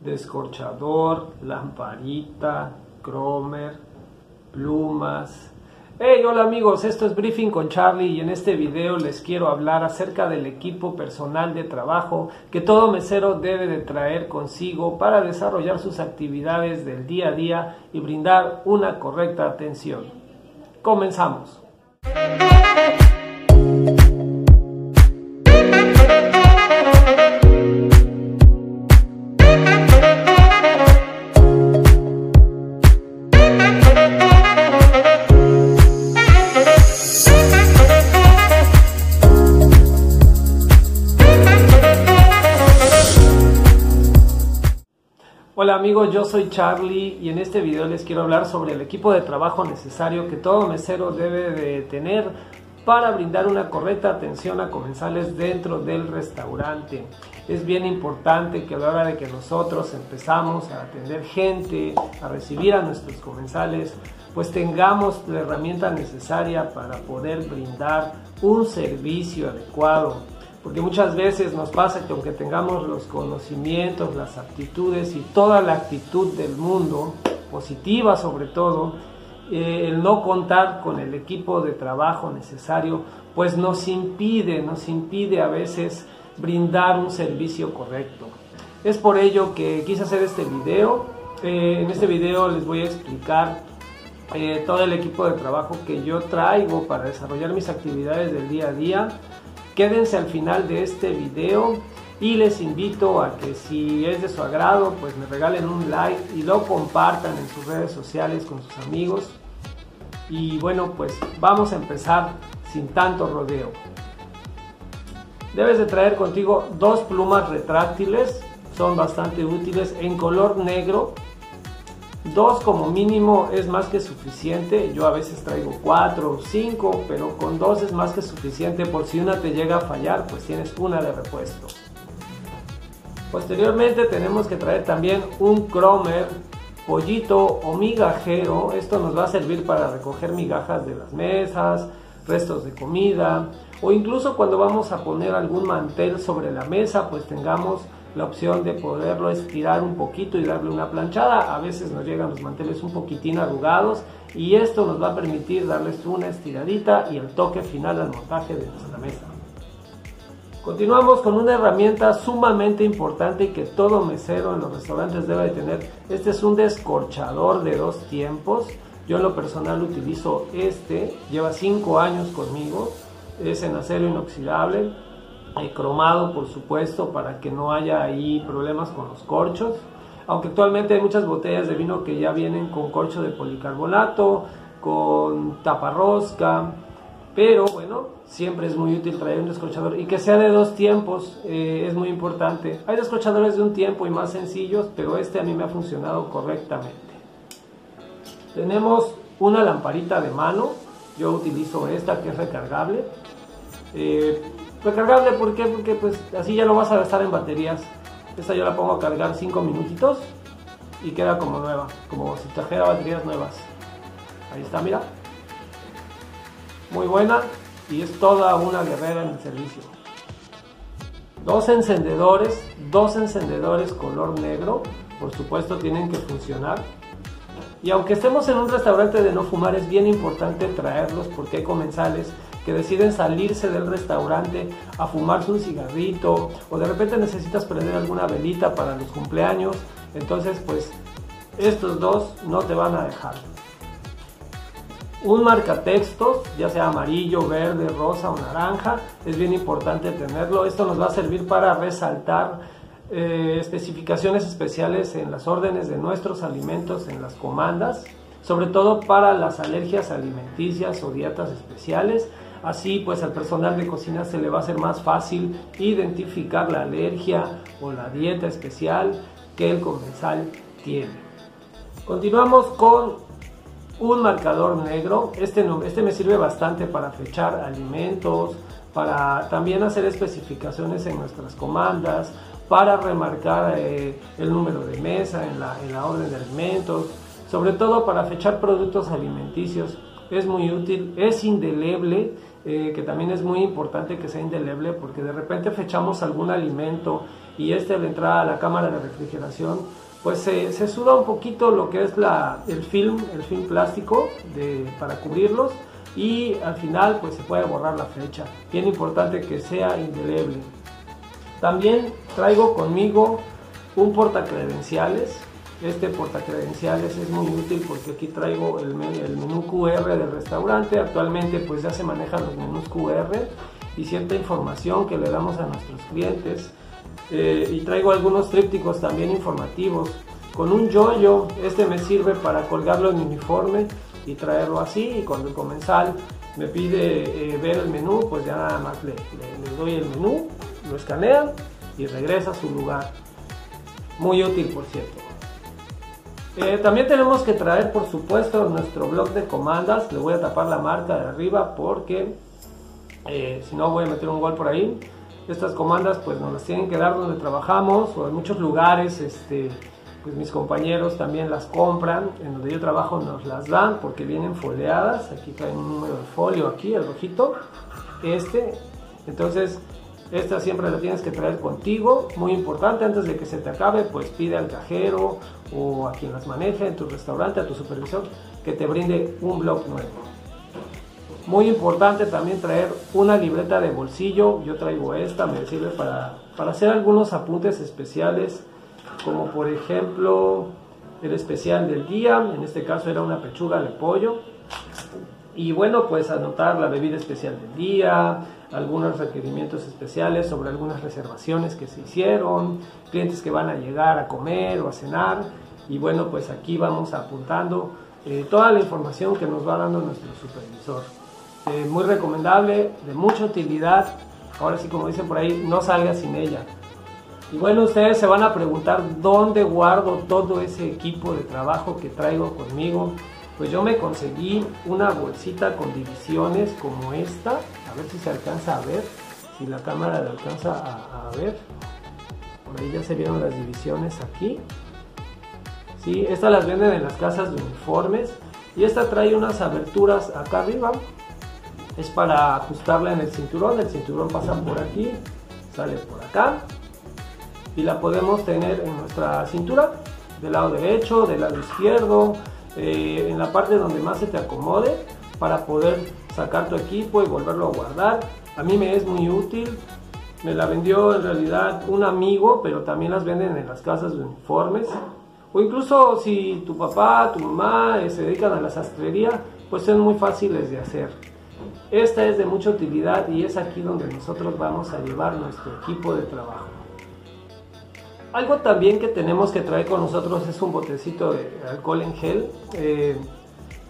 descorchador, lamparita, cromer, plumas. Hey, hola amigos, esto es Briefing con Charlie y en este video les quiero hablar acerca del equipo personal de trabajo que todo mesero debe de traer consigo para desarrollar sus actividades del día a día y brindar una correcta atención. Comenzamos. Hola amigos, yo soy Charlie y en este video les quiero hablar sobre el equipo de trabajo necesario que todo mesero debe de tener para brindar una correcta atención a comensales dentro del restaurante. Es bien importante que a la hora de que nosotros empezamos a atender gente, a recibir a nuestros comensales, pues tengamos la herramienta necesaria para poder brindar un servicio adecuado porque muchas veces nos pasa que aunque tengamos los conocimientos, las aptitudes y toda la actitud del mundo, positiva sobre todo, eh, el no contar con el equipo de trabajo necesario, pues nos impide, nos impide a veces brindar un servicio correcto. Es por ello que quise hacer este video. Eh, en este video les voy a explicar eh, todo el equipo de trabajo que yo traigo para desarrollar mis actividades del día a día Quédense al final de este video y les invito a que si es de su agrado, pues me regalen un like y lo compartan en sus redes sociales con sus amigos. Y bueno, pues vamos a empezar sin tanto rodeo. Debes de traer contigo dos plumas retráctiles, son bastante útiles en color negro Dos como mínimo es más que suficiente. Yo a veces traigo cuatro o cinco, pero con dos es más que suficiente por si una te llega a fallar, pues tienes una de repuesto. Posteriormente tenemos que traer también un cromer, pollito o migajero. Esto nos va a servir para recoger migajas de las mesas, restos de comida o incluso cuando vamos a poner algún mantel sobre la mesa, pues tengamos la opción de poderlo estirar un poquito y darle una planchada. A veces nos llegan los manteles un poquitín arrugados y esto nos va a permitir darles una estiradita y el toque final al montaje de nuestra mesa. Continuamos con una herramienta sumamente importante que todo mesero en los restaurantes debe tener. Este es un descorchador de dos tiempos. Yo en lo personal utilizo este, lleva 5 años conmigo, es en acero inoxidable, cromado por supuesto para que no haya ahí problemas con los corchos. Aunque actualmente hay muchas botellas de vino que ya vienen con corcho de policarbonato con taparrosca pero bueno siempre es muy útil traer un descorchador y que sea de dos tiempos eh, es muy importante. Hay descorchadores de un tiempo y más sencillos pero este a mí me ha funcionado correctamente. Tenemos una lamparita de mano yo utilizo esta que es recargable eh, Recargable, ¿por qué? Porque pues así ya no vas a gastar en baterías. Esta yo la pongo a cargar 5 minutitos y queda como nueva, como si trajera baterías nuevas. Ahí está, mira. Muy buena y es toda una guerrera en el servicio. Dos encendedores, dos encendedores color negro, por supuesto tienen que funcionar. Y aunque estemos en un restaurante de no fumar, es bien importante traerlos porque hay comensales que deciden salirse del restaurante a fumarse un cigarrito o de repente necesitas prender alguna velita para los cumpleaños, entonces pues estos dos no te van a dejar. Un marcatextos, ya sea amarillo, verde, rosa o naranja, es bien importante tenerlo. Esto nos va a servir para resaltar eh, especificaciones especiales en las órdenes de nuestros alimentos en las comandas, sobre todo para las alergias alimenticias o dietas especiales Así pues al personal de cocina se le va a hacer más fácil identificar la alergia o la dieta especial que el comensal tiene. Continuamos con un marcador negro. Este, este me sirve bastante para fechar alimentos, para también hacer especificaciones en nuestras comandas, para remarcar eh, el número de mesa en la, en la orden de alimentos, sobre todo para fechar productos alimenticios. Es muy útil, es indeleble eh, que también es muy importante que sea indeleble porque de repente fechamos algún alimento y este al entrar a la cámara de refrigeración pues se, se suda un poquito lo que es la, el film, el film plástico de, para cubrirlos y al final pues se puede borrar la fecha. Bien importante que sea indeleble. También traigo conmigo un portacredenciales. Este portacredenciales es muy útil porque aquí traigo el, el menú QR del restaurante. Actualmente pues ya se manejan los menús QR y cierta información que le damos a nuestros clientes. Eh, y traigo algunos trípticos también informativos. Con un yoyo, este me sirve para colgarlo en mi uniforme y traerlo así. Y cuando el comensal me pide eh, ver el menú, pues ya nada más le, le, doy el menú, lo escanean y regresa a su lugar. Muy útil, por cierto. Eh, también tenemos que traer, por supuesto, nuestro blog de comandas. Le voy a tapar la marca de arriba porque si no voy a meter un gol por ahí. Estas comandas pues nos las tienen que dar donde trabajamos o en muchos lugares, este, pues mis compañeros también las compran, en donde yo trabajo nos las dan porque vienen foliadas, aquí traen un número de folio aquí, el rojito, este, entonces esta siempre la tienes que traer contigo, muy importante, antes de que se te acabe, pues pide al cajero o a quien las maneje en tu restaurante, a tu supervisor, que te brinde un blog nuevo. Muy importante también traer una libreta de bolsillo. Yo traigo esta, me sirve para, para hacer algunos apuntes especiales, como por ejemplo el especial del día. En este caso era una pechuga de pollo. Y bueno, pues anotar la bebida especial del día, algunos requerimientos especiales sobre algunas reservaciones que se hicieron, clientes que van a llegar a comer o a cenar. Y bueno, pues aquí vamos apuntando eh, toda la información que nos va dando nuestro supervisor. Eh, muy recomendable, de mucha utilidad. Ahora sí, como dicen por ahí, no salga sin ella. Y bueno, ustedes se van a preguntar dónde guardo todo ese equipo de trabajo que traigo conmigo. Pues yo me conseguí una bolsita con divisiones como esta. Ver si se alcanza a ver, si la cámara le alcanza a, a ver. Por ahí ya se vieron las divisiones aquí. Sí, estas las venden en las casas de uniformes. Y esta trae unas aberturas acá arriba es para ajustarla en el cinturón. El cinturón pasa por aquí, sale por acá y la podemos tener en nuestra cintura, del lado derecho, del lado izquierdo, eh, en la parte donde más se te acomode para poder sacar tu equipo y volverlo a guardar. A mí me es muy útil. Me la vendió en realidad un amigo, pero también las venden en las casas de uniformes. O incluso si tu papá, tu mamá eh, se dedican a la sastrería, pues son muy fáciles de hacer. Esta es de mucha utilidad y es aquí donde nosotros vamos a llevar nuestro equipo de trabajo. Algo también que tenemos que traer con nosotros es un botecito de alcohol en gel. Eh,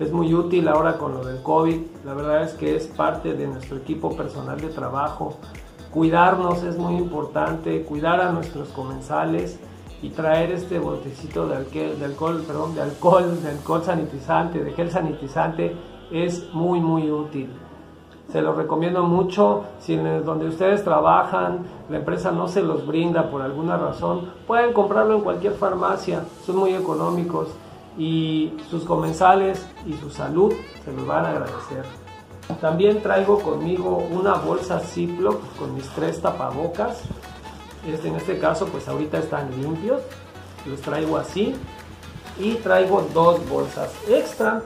es muy útil ahora con lo del COVID. La verdad es que es parte de nuestro equipo personal de trabajo. Cuidarnos es muy importante, cuidar a nuestros comensales y traer este botecito de alcohol, de alcohol, perdón, de alcohol, de alcohol sanitizante, de gel sanitizante es muy muy útil. Se los recomiendo mucho. Si en donde ustedes trabajan la empresa no se los brinda por alguna razón, pueden comprarlo en cualquier farmacia. Son muy económicos y sus comensales y su salud se los van a agradecer. También traigo conmigo una bolsa Ziploc con mis tres tapabocas. Este, en este caso, pues ahorita están limpios. Los traigo así. Y traigo dos bolsas extra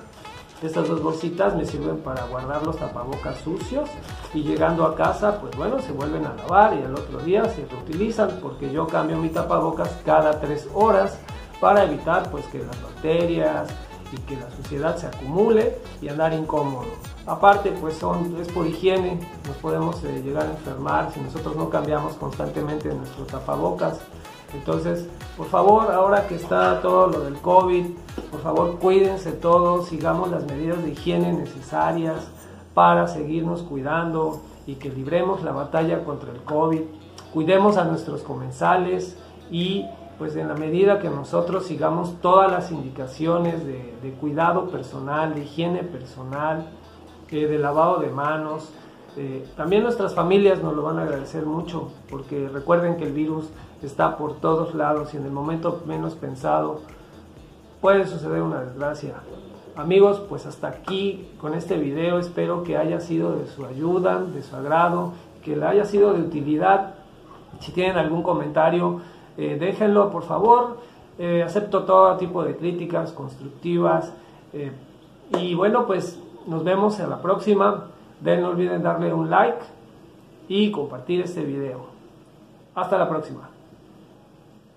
estas dos bolsitas me sirven para guardar los tapabocas sucios y llegando a casa, pues bueno, se vuelven a lavar y el otro día se reutilizan porque yo cambio mi tapabocas cada tres horas para evitar pues que las bacterias y que la suciedad se acumule y andar incómodo. Aparte, pues son, es por higiene, nos podemos eh, llegar a enfermar si nosotros no cambiamos constantemente nuestros tapabocas. Entonces, por favor, ahora que está todo lo del COVID, por favor cuídense todos, sigamos las medidas de higiene necesarias para seguirnos cuidando y que libremos la batalla contra el COVID. Cuidemos a nuestros comensales y pues en la medida que nosotros sigamos todas las indicaciones de, cuidado personal, de higiene personal, eh, de lavado de manos, eh, también nuestras familias nos lo van a agradecer mucho, porque recuerden que el virus está por todos lados y en el momento menos pensado puede suceder una desgracia. Amigos, pues hasta aquí con este video espero que haya sido de su ayuda, de su agrado, que le haya sido de utilidad Si tienen algún comentario, eh, déjenlo por favor. Eh, acepto todo tipo de críticas constructivas. Eh, y bueno, pues nos vemos en la próxima. no olviden darle un like y compartir este video. Hasta la próxima.